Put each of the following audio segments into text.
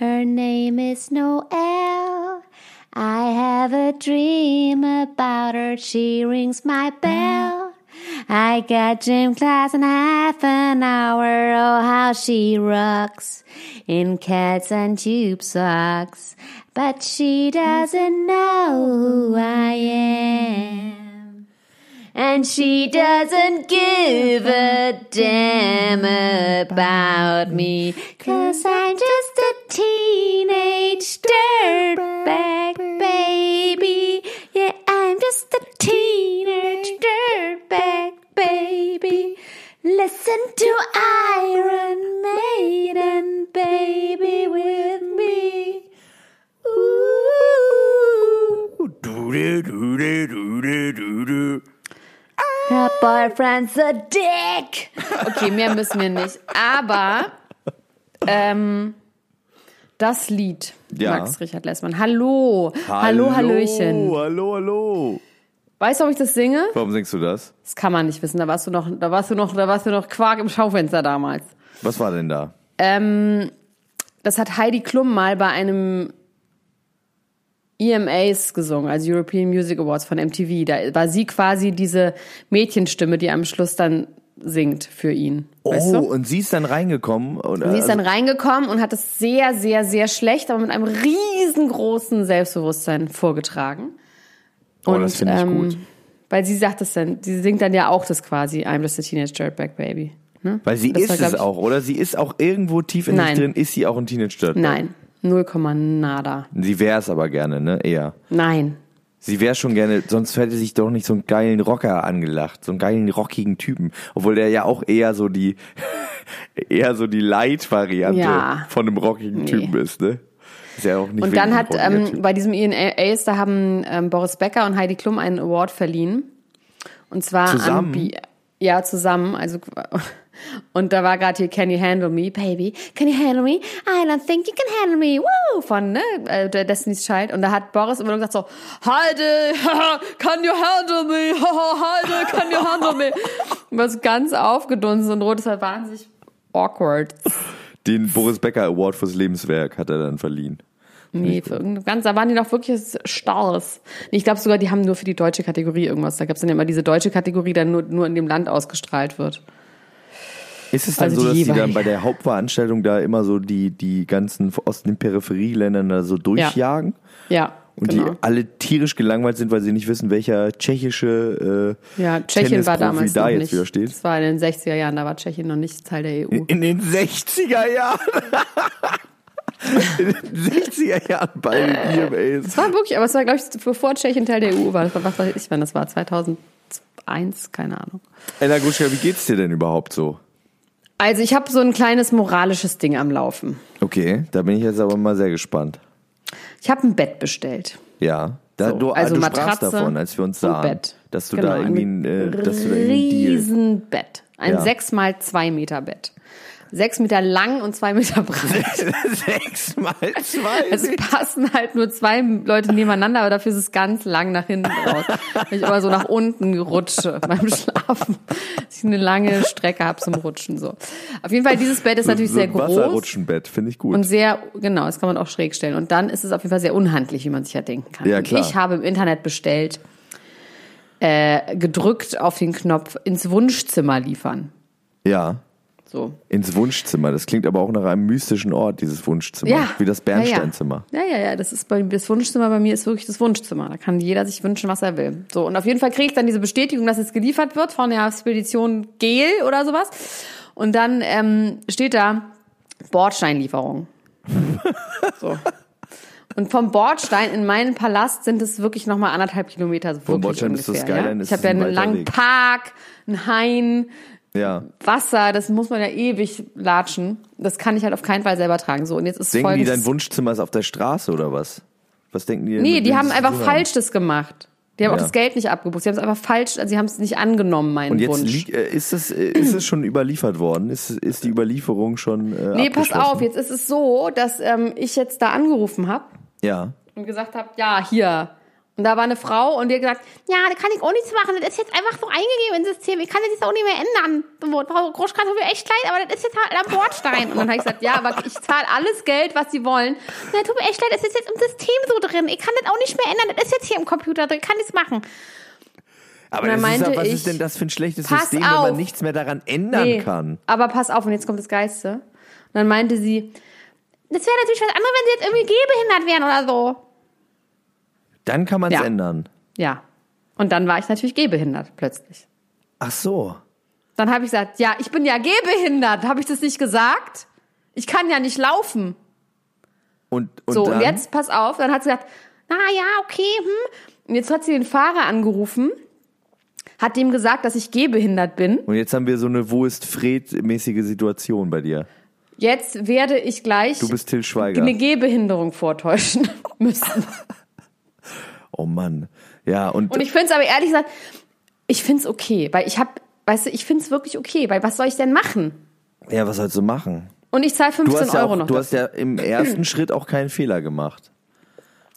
Her name is Noelle. I have a dream about her. She rings my bell. I got gym class in half an hour. Oh, how she rocks in cats and tube socks. But she doesn't know who I am. And she doesn't give a damn about me. Cause I'm just teenage dirtbag baby. Yeah, I'm just a teenage dirtbag baby. Listen to Iron Maiden, baby, with me. Ooh. Her boyfriend's a dick. Okay, mehr müssen wir nicht. Aber ähm, das Lied, Ja. Max Richard Lessmann. Hallo. Hallo, Hallöchen. Hallo, hallo. Weißt du, warum ich das singe? Warum singst du das? Das kann man nicht wissen. Da warst du noch, da warst du noch, da warst du noch Quark im Schaufenster damals. Was war denn da? Ähm, das hat Heidi Klum mal bei einem EMAs gesungen, also European Music Awards von MTV. Da war sie quasi diese Mädchenstimme, die am Schluss dann singt für ihn. Weißt oh, du? und sie ist dann reingekommen. Und, Sie ist dann also, reingekommen und hat es sehr, sehr, sehr schlecht, aber mit einem riesengroßen Selbstbewusstsein vorgetragen. oh, das finde ich gut. Weil sie sagt es dann, sie singt dann ja auch das quasi, I'm just a teenage dirtbag baby. Ne? Weil sie Das ist war, es ich- auch, oder? Sie ist auch irgendwo tief in sich drin, ist sie auch ein Teenage Dirtbag? Nein, 0, nada. Sie wäre es aber gerne, ne? Eher. Nein. Sie wäre schon gerne, sonst hätte sich doch nicht so einen geilen Rocker angelacht, so einen geilen rockigen Typen. Obwohl der ja auch eher so die, eher so die Light-Variante Ja. von einem rockigen Nee. Typen ist, ne? Ist ja auch nicht Und dann hat ähm, bei diesem ENAs, da haben ähm, Boris Becker und Heidi Klum einen Award verliehen. Und zwar Zusammen? an ja, zusammen. Also und da war gerade hier Can You Handle Me, Baby? Can you handle me? I don't think you can handle me. Woo! Von ne, äh, der Destiny's Child. Und da hat Boris immer nur gesagt so, Heidi, can you handle me? Heidi, can you handle me? Und was ganz aufgedunsen und rot, das war wahnsinnig awkward. Den Boris Becker Award fürs Lebenswerk hat er dann verliehen. Nee, für irgendein ganz, da waren die noch wirklich Stars. Ich glaube sogar, die haben nur für die deutsche Kategorie irgendwas. Da gab es dann ja immer diese deutsche Kategorie, die dann nur, nur in dem Land ausgestrahlt wird. Ist es dann Also so, dass die die dann bei der Hauptveranstaltung da immer so die, die ganzen aus den Peripherieländern da so durchjagen? Ja, Und genau. die alle tierisch gelangweilt sind, weil sie nicht wissen, welcher tschechische äh, ja, Tschechien war damals da noch jetzt nicht. wieder steht. Das war in den 60er Jahren, da war Tschechien noch nicht Teil der EU. In den 60er Jahren. In den 60er Jahren bei den EMAs. Das war wirklich, aber es war, glaube ich, bevor Tschechien Teil der EU war. Das war, was weiß ich, wann das war, 2001, keine Ahnung. Ella Guschka, wie geht's dir denn überhaupt so? Also ich habe so ein kleines moralisches Ding am Laufen. Okay, da bin ich jetzt aber mal sehr gespannt. Ich habe ein Bett bestellt. Ja, da, So, du, also du sprachst Matratze davon, als wir uns sahen, Bett. dass du Genau, da irgendwie, ein, ein äh, dass du da irgendwie einen Deal. Riesenbett. Ein sechs mal zwei Meter Bett. Sechs Meter lang und zwei Meter breit. Sechs mal zwei. Es passen halt nur zwei Leute nebeneinander, aber dafür ist es ganz lang nach hinten raus. Weil ich immer so nach unten rutsche beim Schlafen. Dass ich eine lange Strecke habe zum Rutschen. So. Auf jeden Fall, dieses Bett ist natürlich so sehr ein groß. Wasserrutschenbett, finde ich gut. Und sehr, genau, das kann man auch schräg stellen. Und dann ist es auf jeden Fall sehr unhandlich, wie man sich ja denken kann. Ja, Und klar. ich habe im Internet bestellt äh, gedrückt auf den Knopf ins Wunschzimmer liefern. Ja. So. Ins Wunschzimmer. Das klingt aber auch nach einem mystischen Ort, dieses Wunschzimmer. Ja. Wie das Bernsteinzimmer. Ja, ja, ja, ja. Das ist bei das Wunschzimmer bei mir ist wirklich das Wunschzimmer. Da kann jeder sich wünschen, was er will. So und auf jeden Fall kriege ich dann diese Bestätigung, dass es geliefert wird von der Spedition Gel oder sowas. Und dann ähm, steht da Bordsteinlieferung. so. Und vom Bordstein in meinen Palast sind es wirklich nochmal anderthalb Kilometer. Vom Bordstein bis zur ungefähr, ja? Skyline ist Ich habe ja ein einen langen Weg. Park, einen Hain, Ja. Wasser, das muss man ja ewig latschen. Das kann ich halt auf keinen Fall selber tragen. So, und jetzt ist Denken die, dein Wunschzimmer ist auf der Straße oder was? Was denken die? Nee, die haben einfach falsch das gemacht. Die haben auch Ja. das Geld nicht abgebucht. Sie haben es einfach falsch, also sie haben es nicht angenommen, meinen Und jetzt Wunsch. äh, ist es äh, ist es schon überliefert worden? Ist ist die Überlieferung schon äh, nee, pass auf, jetzt ist es so, dass ähm, ich jetzt da angerufen habe Ja. und gesagt habe, ja, hier. Und da war eine Frau und die hat gesagt, ja, da kann ich auch nichts machen. Das ist jetzt einfach so eingegeben ins System. Ich kann das jetzt auch nicht mehr ändern. Frau Groschka, tut mir echt leid, aber das ist jetzt halt am Bordstein. Und dann habe ich gesagt, ja, aber ich zahle alles Geld, was sie wollen. Na, tut mir echt leid, das ist jetzt im System so drin. Ich kann das auch nicht mehr ändern. Das ist jetzt hier im Computer drin. Ich kann nichts machen. Aber Und dann das ist was ich, ist denn das für ein schlechtes System, wenn auf. man nichts mehr daran ändern kann? Aber pass auf, und jetzt kommt das Geiste. Und dann meinte sie, das wäre natürlich was anderes, wenn sie jetzt irgendwie gehbehindert wären oder so. Dann kann man es Ja. ändern. Ja. Und dann war ich natürlich gehbehindert plötzlich. Ach so. Dann habe ich gesagt, ja, ich bin ja gehbehindert. Habe ich das nicht gesagt? Ich kann ja nicht laufen. Und, und so, dann? und jetzt, pass auf, dann hat sie gesagt, na ja, okay, hm. Und jetzt hat sie den Fahrer angerufen, hat dem gesagt, dass ich gehbehindert bin. Und jetzt haben wir so eine Wo ist Fred-mäßige Situation bei dir. Jetzt werde ich gleich Du bist Till Schweiger. eine Gehbehinderung vortäuschen müssen. Oh Mann. Ja, und, Und ich finde es aber ehrlich gesagt, ich finde es okay, weil ich habe, weißt du, ich finde es wirklich okay, weil was soll ich denn machen? ja, was sollst du machen? Und ich zahle Du 15 hast, ja Euro auch, noch. du hast dafür. ja im ersten Schritt auch keinen Fehler gemacht.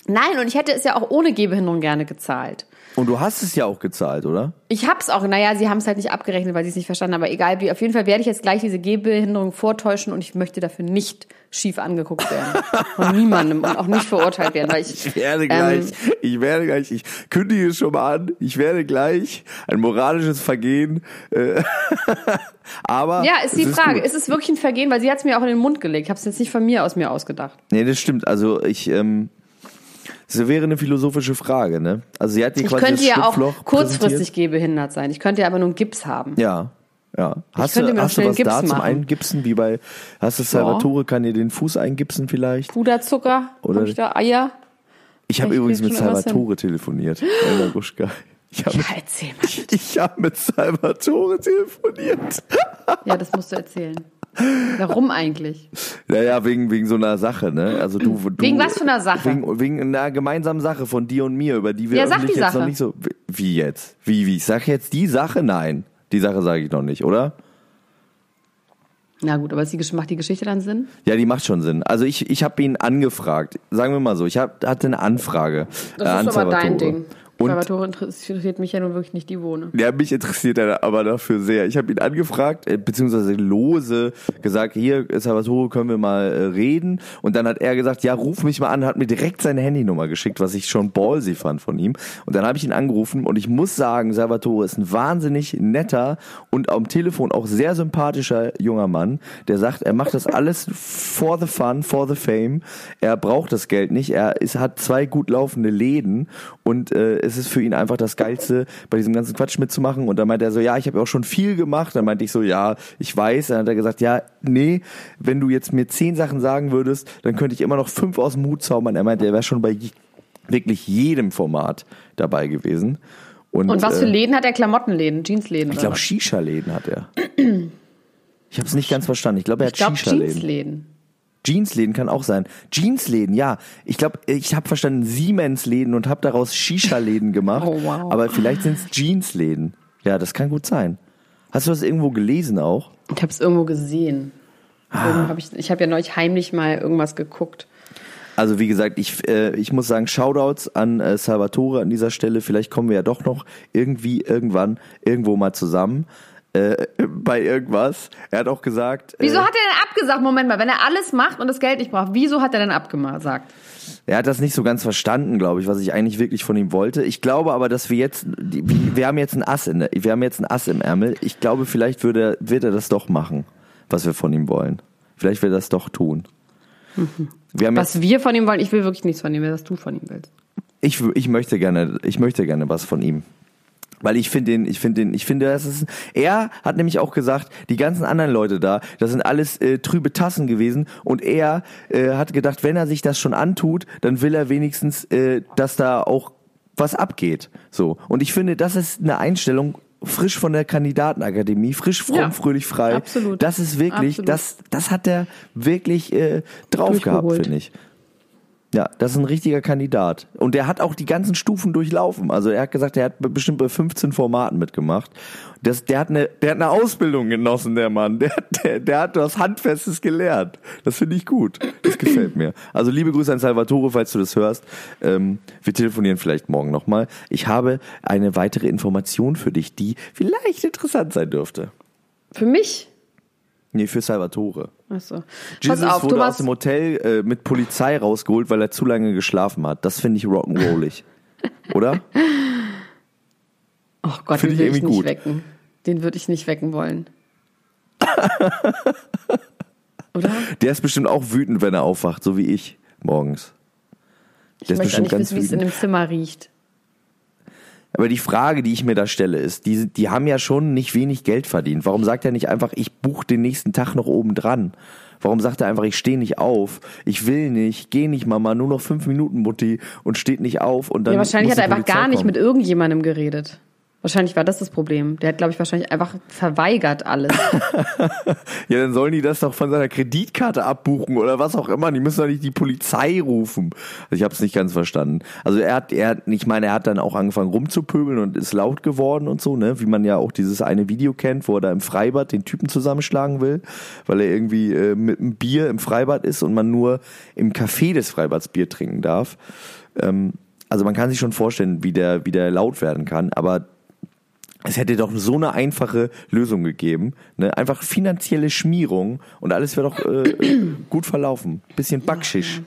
Nein, und ich hätte es ja auch ohne Gehbehinderung gerne gezahlt. Und du hast es ja auch gezahlt, oder? Ich hab's auch, naja, sie haben es halt nicht abgerechnet, weil sie es nicht verstanden haben, aber egal wie, auf jeden Fall werde ich jetzt gleich diese Gehbehinderung vortäuschen und ich möchte dafür nicht schief angeguckt werden. Von niemandem und auch nicht verurteilt werden, weil ich, Ich werde Ähm, gleich, ich werde gleich, ich kündige es schon mal an, ich werde gleich ein moralisches Vergehen. Äh, aber ja, ist die es Frage, gut. ist es wirklich ein Vergehen, weil sie hat es mir auch in den Mund gelegt. Ich habe es jetzt nicht von mir aus mir ausgedacht. Nee, das stimmt. Also ich, ähm, das wäre eine philosophische Frage, ne? Also sie hat Ich quasi könnte das ja auch kurzfristig gehbehindert sein. Ich könnte ja aber nur einen Gips haben. Ja, ja. Hast könnte du, hast du was einen da Gips zum machen. Eingipsen, wie bei, hast du Salvatore, kann dir den Fuß eingipsen vielleicht? Puderzucker, Oder- hab ich da Eier? Ich habe Ich übrigens mit Salvatore telefoniert. Elena. Ich habe Ja, erzähl mal. ich hab mit Salvatore telefoniert. Ja, das musst du erzählen. Warum eigentlich? Naja, wegen, wegen so einer Sache, ne? Also du, du Wegen was für einer Sache? Wegen, wegen einer gemeinsamen Sache von dir und mir, über die wir Ja, sag die jetzt Sache. noch nicht so. Wie jetzt? Wie, wie? Ich sag jetzt die Sache? Nein. Die Sache sage ich noch nicht, oder? Na gut, aber ist die, macht die Geschichte dann Sinn? Ja, die macht schon Sinn. Also ich, ich habe ihn angefragt. Sagen wir mal so, ich hab, hatte eine Anfrage äh, an Das ist aber dein. Ding. Und Salvatore interessiert mich ja nun wirklich nicht die Wohne. Ja, mich interessiert er aber dafür sehr. Ich habe ihn angefragt, äh, beziehungsweise lose gesagt, hier, Salvatore, können wir mal äh, reden? Und dann hat er gesagt, ja, ruf mich mal an, hat mir direkt seine Handynummer geschickt, was ich schon ballsy fand von ihm. Und dann habe ich ihn angerufen und ich muss sagen, Salvatore ist ein wahnsinnig netter und am Telefon auch sehr sympathischer junger Mann, der sagt, er macht das alles for the fun, for the fame. Er braucht das Geld nicht. Er ist, hat zwei gut laufende Läden und äh, es ist für ihn einfach das Geilste, bei diesem ganzen Quatsch mitzumachen. Und dann meinte er so, ja, ich habe ja auch schon viel gemacht. Dann meinte ich so, ja, ich weiß. Dann hat er gesagt, ja, nee, wenn du jetzt mir zehn Sachen sagen würdest, dann könnte ich immer noch fünf aus dem Hut zaubern. Er meinte, er wäre schon bei wirklich jedem Format dabei gewesen. Und, Und was für äh, Läden hat er? Klamottenläden, Jeansläden? Ich glaube? Shisha-Läden hat er. Ich habe es nicht ganz verstanden. Ich glaube, er hat ich glaube Shisha-Läden. Jeansläden. Kann auch sein. Jeansläden, ja. Ich glaube, ich habe verstanden Siemens-Läden und habe daraus Shisha-Läden gemacht. Oh, wow. Aber vielleicht sind es Jeansläden. Ja, das kann gut sein. Hast du das irgendwo gelesen auch? Ich habe es irgendwo gesehen. Ah. Hab ich ich habe ja neulich heimlich mal irgendwas geguckt. Also wie gesagt, ich, äh, ich muss sagen, Shoutouts an äh, Salvatore an dieser Stelle. Vielleicht kommen wir ja doch noch irgendwie irgendwann irgendwo mal zusammen. Äh, bei irgendwas. Er hat auch gesagt. Wieso äh, hat er denn abgesagt? Moment mal, wenn er alles macht und das Geld nicht braucht, wieso hat er denn abgesagt? Er hat das nicht so ganz verstanden, glaube ich, was ich eigentlich wirklich von ihm wollte. Ich glaube aber, dass wir jetzt, wir haben jetzt ein Ass in, der- wir haben jetzt ein Ass im Ärmel. Ich glaube, vielleicht würde, wird er das doch machen, was wir von ihm wollen. Vielleicht wird er das doch tun. Wir haben jetzt, Was wir von ihm wollen, ich will wirklich nichts von ihm, was du von ihm willst. ich, ich möchte gerne, ich möchte gerne was von ihm. Weil ich finde den, ich finde den, ich finde, das ist, er hat nämlich auch gesagt, die ganzen anderen Leute da, das sind alles äh, trübe Tassen gewesen und er äh, hat gedacht, wenn er sich das schon antut, dann will er wenigstens, äh, dass da auch was abgeht. So. Und ich finde, das ist eine Einstellung, frisch von der Kandidatenakademie, frisch, fromm, Ja, fröhlich, frei. absolut. Das ist wirklich, Absolut. das, das hat er wirklich äh, drauf gehabt, finde ich. Ja, das ist ein richtiger Kandidat. Und der hat auch die ganzen Stufen durchlaufen. Also er hat gesagt, er hat bestimmt bei 15 Formaten mitgemacht. Das, der, hat eine, der hat eine Ausbildung genossen, der Mann. Der, der, der hat was Handfestes gelernt. Das finde ich gut. Das gefällt mir. Also liebe Grüße an Salvatore, falls du das hörst. Ähm, wir telefonieren vielleicht morgen nochmal. Ich habe eine weitere Information für dich, die vielleicht interessant sein dürfte. Für mich? Nee, für Salvatore. Achso. Pass Jesus auf, wurde du aus dem Hotel äh, mit Polizei rausgeholt, weil er zu lange geschlafen hat. Das finde ich rock'n'rollig. Oder? oh Gott, Find den würde ich nicht gut. wecken. Den würde ich nicht wecken wollen. Oder? Der ist bestimmt auch wütend, wenn er aufwacht, so wie ich morgens. Ich Der ist möchte auch bestimmt nicht ganz wissen, wie es in dem Zimmer riecht. Aber die Frage, die ich mir da stelle, ist, die, die haben ja schon nicht wenig Geld verdient. Warum sagt er nicht einfach, ich buche den nächsten Tag noch oben dran? Warum sagt er einfach, ich stehe nicht auf, ich will nicht, geh nicht, Mama, nur noch fünf Minuten, Mutti, und steht nicht auf und dann. Ja, wahrscheinlich hat er einfach gar nicht kommen. mit irgendjemandem geredet. Wahrscheinlich war das das Problem. Der hat, glaube ich, wahrscheinlich einfach verweigert alles. Ja, dann sollen die das doch von seiner Kreditkarte abbuchen oder was auch immer. Die müssen doch nicht die Polizei rufen. Also ich habe es nicht ganz verstanden. Also er hat, er, ich meine, er hat dann auch angefangen rumzupöbeln und ist laut geworden und so, ne? Wie man ja auch dieses eine Video kennt, wo er da im Freibad den Typen zusammenschlagen will, weil er irgendwie äh, mit einem Bier im Freibad ist und man nur im Café des Freibads Bier trinken darf. Ähm, also man kann sich schon vorstellen, wie der, wie der laut werden kann, aber es hätte doch so eine einfache Lösung gegeben. Ne? Einfach finanzielle Schmierung und alles wäre doch äh, gut verlaufen. Bisschen Backschisch.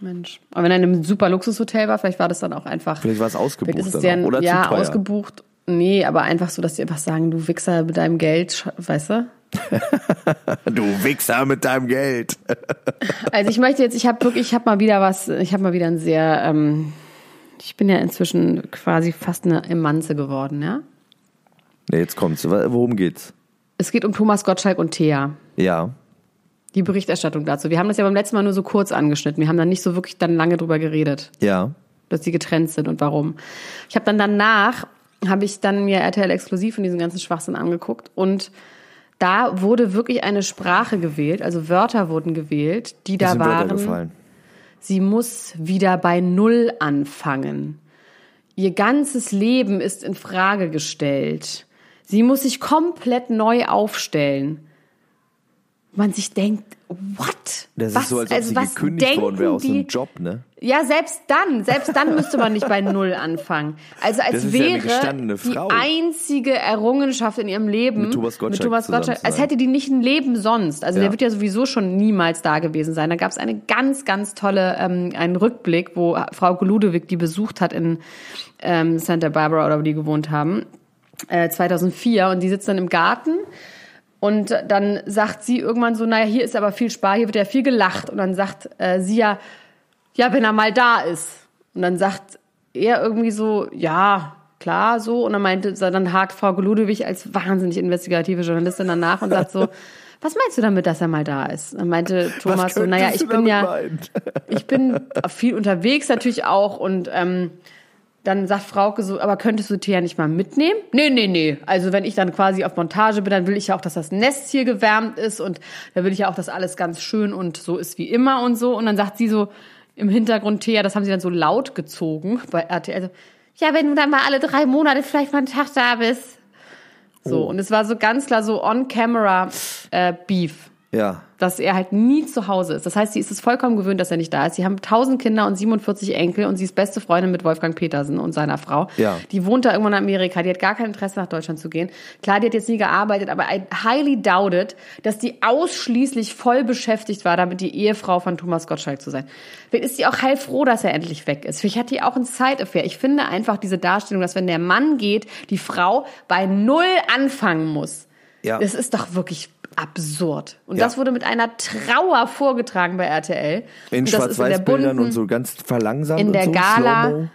Mensch. Aber wenn er in einem super Luxushotel war, vielleicht war das dann auch einfach. Vielleicht war es ausgebucht ist es deren. Oder ja, zu teuer. ausgebucht. Nee, aber einfach so, dass die einfach sagen, du Wichser mit deinem Geld, weißt du? Du Wichser mit deinem Geld. Also ich möchte jetzt, ich habe wirklich, ich habe mal wieder was, ich habe mal wieder ein sehr, ähm, ich bin ja inzwischen quasi fast eine Emanze geworden, ja? Ne, jetzt kommt's. Worum geht's? Es geht um Thomas Gottschalk und Thea. Ja. Die Berichterstattung dazu. Wir haben das ja beim letzten Mal nur so kurz angeschnitten. Wir haben dann nicht so wirklich dann lange drüber geredet, Ja. dass die getrennt sind und warum. Ich habe dann danach, habe ich dann mir RTL exklusiv und diesen ganzen Schwachsinn angeguckt und da wurde wirklich eine Sprache gewählt, also Wörter wurden gewählt, die da waren. Sie muss wieder bei Null anfangen. Ihr ganzes Leben ist in Frage gestellt. Sie muss sich komplett neu aufstellen. Man sich denkt, what? Das was, ist so, als ob also sie gekündigt worden wäre aus denken einem die? Job, ne? Ja, selbst dann, selbst dann müsste man nicht bei Null anfangen. Also als Das ist ja eine wäre gestandene die einzige Errungenschaft in ihrem Leben Mit Thomas Gottschalk Thomas zusammen Gottschalk als hätte die nicht ein Leben sonst. Also Ja. der wird ja sowieso schon niemals da gewesen sein. Da gab es eine ganz, ganz tolle, ähm, einen Rückblick, wo Frau Ludewig die besucht hat in ähm, Santa Barbara oder wo die gewohnt haben, äh, 2004 und die sitzt dann im Garten und dann sagt sie irgendwann so, naja, hier ist aber viel Spaß, hier wird ja viel gelacht. Und dann sagt äh, sie ja, ja, wenn er mal da ist. Und dann sagt er irgendwie so, ja, klar, so. Und dann meinte, dann hakt Frau Ludewig als wahnsinnig investigative Journalistin danach und sagt so, was meinst du damit, dass er mal da ist? Dann meinte Thomas so, naja, ich bin ja, ich bin viel unterwegs natürlich auch und ähm, dann sagt Frauke so, aber könntest du Thea nicht mal mitnehmen? Nee, nee, nee. Also wenn ich dann quasi auf Montage bin, dann will ich ja auch, dass das Nest hier gewärmt ist und da will ich ja auch, dass alles ganz schön und so ist wie immer und so. Und dann sagt sie so im Hintergrund Thea, das haben sie dann so laut gezogen bei RTL. So, ja, wenn du dann mal alle drei Monate vielleicht mal einen Tag da bist. So, Oh. und es war so ganz klar so on-camera äh, Beef. Ja. dass er halt nie zu Hause ist. Das heißt, sie ist es vollkommen gewöhnt, dass er nicht da ist. Sie haben 1000 Kinder und 47 Enkel und sie ist beste Freundin mit Wolfgang Petersen und seiner Frau. Ja. Die wohnt da irgendwo in Amerika. Die hat gar kein Interesse, nach Deutschland zu gehen. Klar, die hat jetzt nie gearbeitet, aber I highly doubted, dass die ausschließlich voll beschäftigt war, damit die Ehefrau von Thomas Gottschalk zu sein. Vielleicht ist sie auch heilfroh, dass er endlich weg ist. Vielleicht hat die auch ein Side-Affair. Ich finde einfach diese Darstellung, dass wenn der Mann geht, die Frau bei Null anfangen muss. Ja. Das ist doch wirklich absurd. Und Ja. das wurde mit einer Trauer vorgetragen bei RTL. In Schwarz-Weiß-Bildern und so ganz verlangsamt in der so, Gala.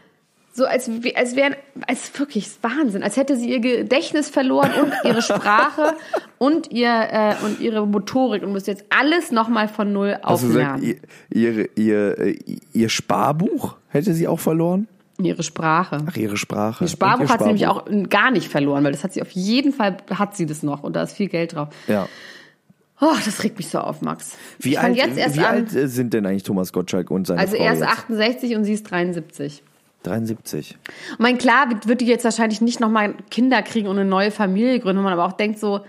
So als, als wären, als wirklich Wahnsinn, als hätte sie ihr Gedächtnis verloren und ihre Sprache und ihr äh, und ihre Motorik und müsste jetzt alles nochmal von null Hast du gesagt, auflernen. ihr, ihr, ihr, ihr Sparbuch hätte sie auch verloren? Ihre Sprache. Ach, ihre Sprache. Ihr Sparbuch ihr hat sie nämlich auch gar nicht verloren, weil das hat sie auf jeden Fall hat sie das noch und da ist viel Geld drauf. Ja. Oh, das regt mich so auf, Max. Wie, alt, wie alt äh, sind denn eigentlich Thomas Gottschalk und seine Also Frau er ist jetzt? 68 und sie ist 73. 73. Ich meine, klar wird, die jetzt wahrscheinlich nicht nochmal Kinder kriegen und eine neue Familie gründen, wo man aber auch denkt so,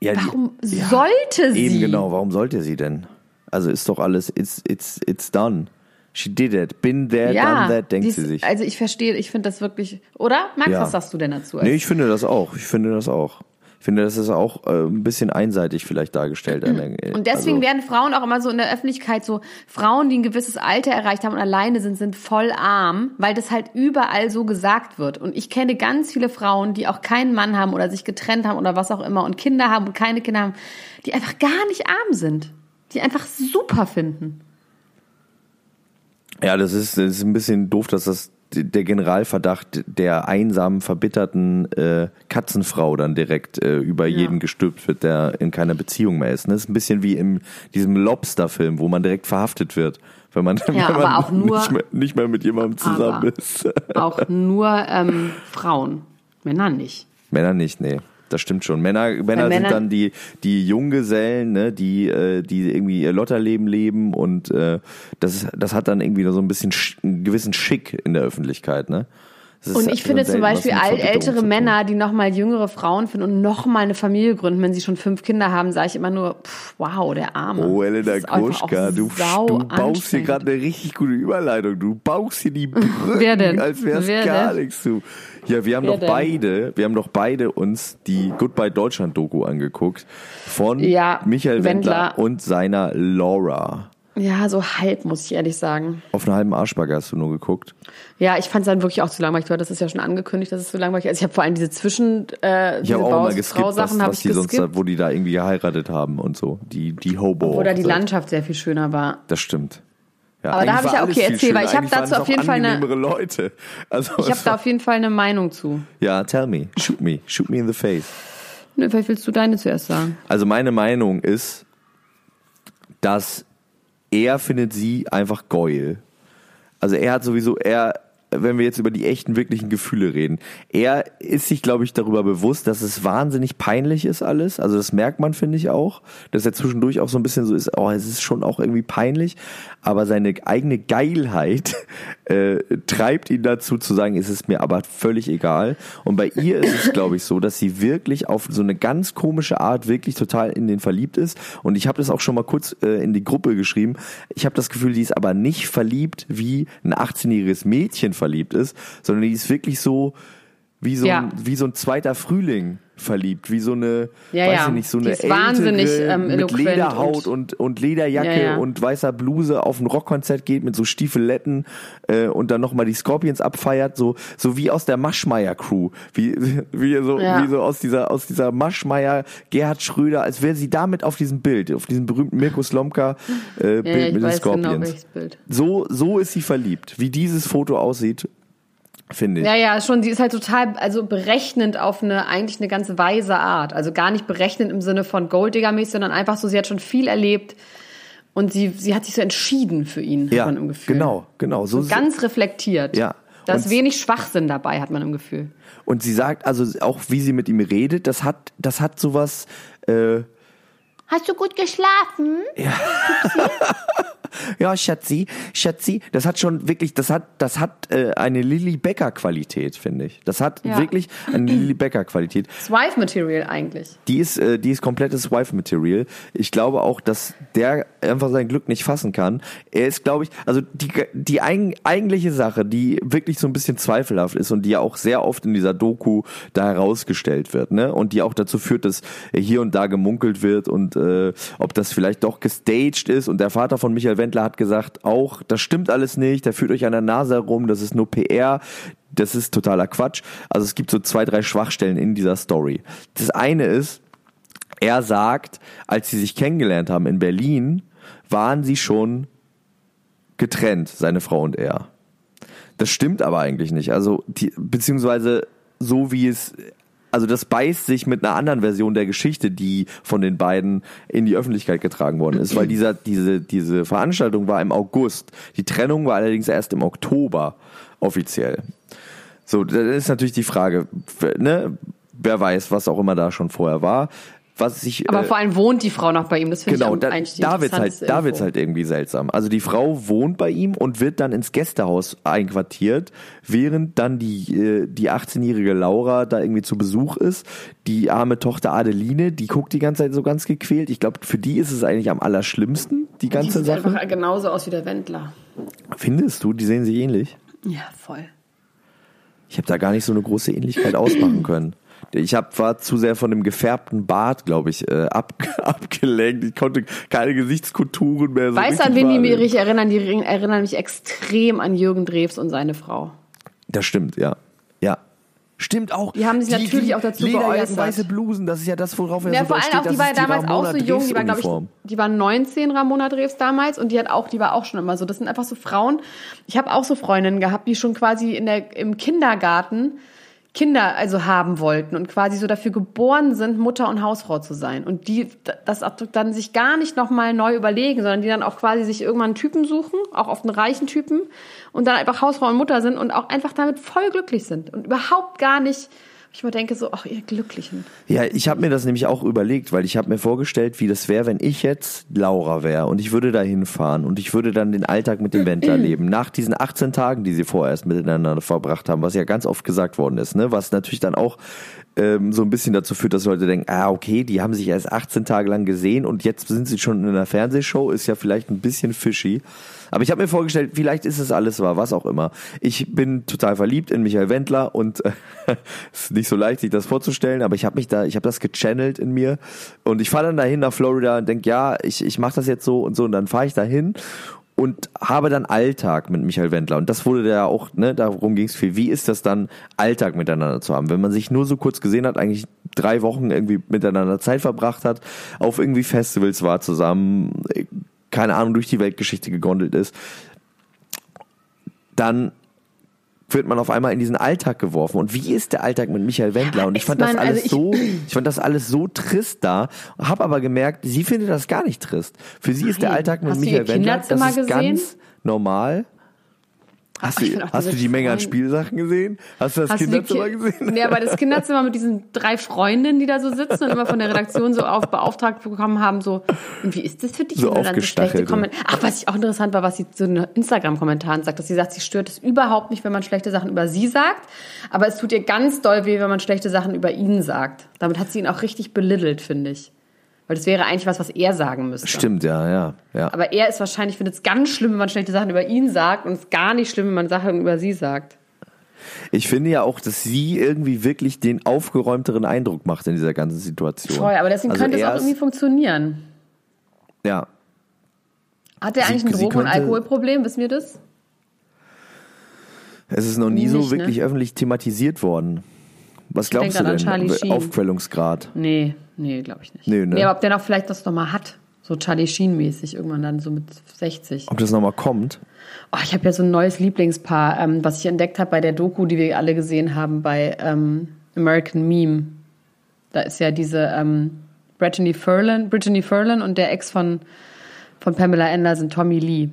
Ja, die- warum ja, sollte sie? Eben genau, warum sollte sie denn? Also ist doch alles, it's, it's, it's done. She did it. Been there, done that, denkt die sie sich. Also ich verstehe, ich finde das wirklich, oder? Max, Ja. was sagst du denn dazu? Nee, ich finde das auch. Ich finde das auch. Ich finde, das ist auch äh, ein bisschen einseitig vielleicht dargestellt. Und deswegen also, werden Frauen auch immer so in der Öffentlichkeit so, Frauen, die ein gewisses Alter erreicht haben und alleine sind, sind voll arm, weil das halt überall so gesagt wird. Und ich kenne ganz viele Frauen, die auch keinen Mann haben oder sich getrennt haben oder was auch immer und Kinder haben und keine Kinder haben, die einfach gar nicht arm sind. Die einfach super finden. Ja, das ist, das ist ein bisschen doof, dass das der Generalverdacht der einsamen, verbitterten äh, Katzenfrau dann direkt äh, über jeden gestülpt wird, der in keiner Beziehung mehr ist. Ne? Das ist ein bisschen wie in diesem Lobster-Film, wo man direkt verhaftet wird, wenn man, wenn aber man auch nur- nicht, mehr, nicht mehr mit jemandem zusammen ist. Auch nur ähm, Frauen, Männer nicht. Männer nicht, nee. Das stimmt schon. Männer, Männer sind dann die, die Junggesellen, ne, die, äh, die irgendwie ihr Lotterleben leben und äh, das, das hat dann irgendwie so ein bisschen sch einen gewissen Schick in der Öffentlichkeit, ne? Und ich finde zum Beispiel all, ältere. Männer, die nochmal jüngere Frauen finden und nochmal eine Familie gründen, wenn sie schon fünf Kinder haben, sage ich immer nur, pff, wow, der Arme. Oh, Elena Gruschka, du, du baust hier gerade eine richtig gute Überleitung. Du baust hier die Brücken, Wer denn? als wäre es Wer gar denn? nichts zu. Ja, wir haben Wer doch denn? beide, wir haben doch beide uns die Goodbye Deutschland Doku angeguckt von Ja, Michael Wendler, Wendler. und seiner Laura. Ja, so halb, muss ich ehrlich sagen. Auf einen halben Arschbagger hast du nur geguckt. Ja, ich fand es dann wirklich auch zu langweilig. weil Das ist ja schon angekündigt, dass es so langweilig ist. Also ich habe vor allem diese Zwischen, äh, Ich diese habe auch mal geskippt, was, habe was ich die sonst, geskippt. da, wo die da irgendwie geheiratet haben und so. Die, die Hobo. Oder die. Landschaft sehr viel schöner war. Das stimmt. Ja, Aber da habe ich ja- okay, erzähl, weil ich hab Eigentlich dazu es auf jeden Fall eine- Leute. Also, Ich habe da auf jeden Fall eine Meinung zu. ja, tell me, shoot me, shoot me in the face. Nö, vielleicht willst du deine zuerst sagen. Also meine Meinung ist, dass er findet sie einfach geil. Also er hat sowieso, er, wenn wir jetzt über die echten, wirklichen Gefühle reden, er ist sich, glaube ich, darüber bewusst, dass es wahnsinnig peinlich ist alles. Also das merkt man, finde ich auch, dass er zwischendurch auch so ein bisschen so ist, oh, es ist schon auch irgendwie peinlich, aber seine eigene Geilheit äh, treibt ihn dazu zu sagen, es ist mir aber völlig egal. Und bei ihr ist es, glaube ich, so, dass sie wirklich auf so eine ganz komische Art wirklich total in den verliebt ist. Und ich habe das auch schon mal kurz äh, in die Gruppe geschrieben. Ich habe das Gefühl, die ist aber nicht verliebt, wie ein 18-jähriges Mädchen verliebt ist, sondern die ist wirklich so wie so, Ja. ein, wie so ein zweiter Frühling verliebt, wie so eine, Ja, weiß ja. ich nicht, so eine ist wahnsinnig, ältere ähm, mit Lederhaut und, und, Lederjacke Ja, und weißer Bluse auf ein Rockkonzert geht mit so Stiefeletten äh, und dann nochmal die Scorpions abfeiert, so, so wie aus der Maschmeyer-Crew, wie, wie, so, wie so aus dieser, aus dieser Maschmeyer, Gerhard Schröder, als wäre sie damit auf diesem Bild, auf diesem berühmten Mirko Slomka äh, Bild mit den genau, Scorpions. Bild. so, so ist sie verliebt. Wie dieses Foto aussieht, finde ich. Ja, ja, schon, die ist halt total, also berechnend auf eine, eigentlich eine ganz weise Art. Also gar nicht berechnend im Sinne von Golddigger-mäßig, sondern einfach so, sie hat schon viel erlebt und sie, sie hat sich so entschieden für ihn, ja, hat man im Gefühl. genau, genau. So, Und ganz reflektiert. Ja. Da ist wenig Schwachsinn dabei, hat man im Gefühl. Und sie sagt also auch, wie sie mit ihm redet, das hat, das hat sowas, äh, Hast du gut geschlafen? ja, Schatzi, Schatzi, das hat schon wirklich, das hat, das hat äh, eine Lilly Becker Qualität, finde ich. Das hat Ja. wirklich eine Lilly Becker Qualität. Swife Material eigentlich. Die ist, äh, die ist komplettes Wife Material. Ich glaube auch, dass der einfach sein Glück nicht fassen kann. Er ist, glaube ich, also die, die eig eigentliche Sache, die wirklich so ein bisschen zweifelhaft ist und die ja auch sehr oft in dieser Doku da herausgestellt wird, ne? Und die auch dazu führt, dass hier und da gemunkelt wird und äh, ob das vielleicht doch gestaged ist. Und der Vater von Michael Wendler hat gesagt, auch, das stimmt alles nicht, der führt euch an der Nase herum, das ist nur PR. Das ist totaler Quatsch. Also es gibt so zwei, drei Schwachstellen in dieser Story. Das eine ist, er sagt, als sie sich kennengelernt haben in Berlin, waren sie schon getrennt, seine Frau und er. Das stimmt aber eigentlich nicht. Also, die, beziehungsweise so wie es, also das beißt sich mit einer anderen Version der Geschichte, die von den beiden in die Öffentlichkeit getragen worden ist, weil dieser, diese, diese Veranstaltung war im August. Die Trennung war allerdings erst im Oktober offiziell. So, da ist natürlich die Frage, ne, wer weiß, was auch immer da schon vorher war. Was ich, Aber äh, vor allem wohnt die Frau noch bei ihm. Das finde Genau, ich da, eigentlich die da wird's halt, interessanteste da Info. wird's halt irgendwie seltsam. Also die Frau wohnt bei ihm und wird dann ins Gästehaus einquartiert, während dann die, äh, die 18-jährige Laura da irgendwie zu Besuch ist. Die arme Tochter Adeline, die guckt die ganze Zeit so ganz gequält. Ich glaube, für die ist es eigentlich am allerschlimmsten, die Die ganze sieht Sache. einfach genauso aus wie der Wendler. Findest du, die sehen sich ähnlich? Ja, voll. Ich habe da gar nicht so eine große Ähnlichkeit ausmachen können. Ich hab, war zu sehr von dem gefärbten Bart, glaube ich, äh, ab, abgelenkt. Ich konnte keine Gesichtskonturen mehr so Weißt du, an wen die mich erinnern? Die erinnern mich extrem an Jürgen Drews und seine Frau. Das stimmt, ja. Ja. Stimmt auch. Die haben sich natürlich auch dazu geäußert. weiße Blusen, das ist ja das, worauf er Ja, so vor allem steht. auch, die war die damals auch so jung, die war, glaube ich, die war 19, Ramona Drews damals, und die hat auch, die war auch schon immer so. Das sind einfach so Frauen. Ich habe auch so Freundinnen gehabt, die schon quasi in der, im Kindergarten Kinder also haben wollten und quasi so dafür geboren sind, Mutter und Hausfrau zu sein. Und die das dann sich gar nicht nochmal neu überlegen, sondern die dann auch quasi sich irgendwann einen Typen suchen, auch oft einen reichen Typen, und dann einfach Hausfrau und Mutter sind und auch einfach damit voll glücklich sind und überhaupt gar nicht, ich mir denke so, ach ihr Glücklichen. Ja, ich habe mir das nämlich auch überlegt, weil ich habe mir vorgestellt, wie das wäre, wenn ich jetzt Laura wäre und ich würde da hinfahren und ich würde dann den Alltag mit dem Wendler leben. Nach diesen 18 Tagen, die sie vorerst miteinander verbracht haben, was ja ganz oft gesagt worden ist, ne? was natürlich dann auch ähm, so ein bisschen dazu führt, dass Leute denken, ah, okay, die haben sich erst 18 Tage lang gesehen und jetzt sind sie schon in einer Fernsehshow, ist ja vielleicht ein bisschen fishy. Aber ich habe mir vorgestellt, vielleicht ist es alles wahr, was auch immer. Ich bin total verliebt in Michael Wendler und äh, ist nicht so leicht, sich das vorzustellen, aber ich habe mich da, ich habe das gechannelt in mir und ich fahre dann dahin nach Florida und denk, ja, ich, ich mache das jetzt so und so und dann fahre ich dahin und habe dann Alltag mit Michael Wendler. Und das wurde ja auch, ne, darum ging es viel. Wie ist das dann, Alltag miteinander zu haben? Wenn man sich nur so kurz gesehen hat, eigentlich drei Wochen irgendwie miteinander Zeit verbracht hat, auf irgendwie Festivals war zusammen, keine Ahnung, durch die Weltgeschichte gegondelt ist, dann wird man auf einmal in diesen Alltag geworfen. Und wie ist der Alltag mit Michael Wendler? Und ich fand das also alles ich- so, ich fand das alles so trist da, habe aber gemerkt, sie findet das gar nicht trist. Für sie ist der. Alltag mit Hast Michael Wendler, das ist ganz normal. Hast, du, hast du die Menge an Spielsachen gesehen? Hast du das Hast du Kinderzimmer Ki- gesehen? Nee, aber das Kinderzimmer mit diesen drei Freundinnen, die da so sitzen und immer von der Redaktion so auf beauftragt bekommen haben, so, und wie ist das für dich? So du aufgestachelt, Komment- Ach, was ich auch interessant war, was sie zu den Instagram-Kommentaren sagt, dass sie sagt, sie stört es überhaupt nicht, wenn man schlechte Sachen über sie sagt, aber es tut ihr ganz doll weh, wenn man schlechte Sachen über ihn sagt. Damit hat sie ihn auch richtig belittelt, finde ich. Weil das wäre eigentlich was, was er sagen müsste. Stimmt, ja, ja, ja. Aber er ist wahrscheinlich, findet es ganz schlimm, wenn man schlechte Sachen über ihn sagt und es ist gar nicht schlimm, wenn man Sachen über sie sagt. Ich finde ja auch, dass sie irgendwie wirklich den aufgeräumteren Eindruck macht in dieser ganzen Situation. Voll, aber deswegen Also könnte es auch irgendwie funktionieren. Ja, Hat er eigentlich ein Drogen- und Alkoholproblem? Wissen wir das? es ist noch nie so Nicht, ne? wirklich öffentlich thematisiert worden. Was denk glaubst du denn? Aufquellungsgrad. Nee, nee, glaube ich nicht. Nee, ne? Nee, aber ob der noch vielleicht das nochmal hat. So Charlie Sheen-mäßig, irgendwann dann so mit 60. Ob das nochmal kommt? Oh, ich habe ja so ein neues Lieblingspaar, ähm, was ich entdeckt habe bei der Doku, die wir alle gesehen haben bei ähm, American Meme. Da ist ja diese ähm, Brittany Ferlin, Brittany Ferlin und der Ex von, von Pamela Anderson, Tommy Lee.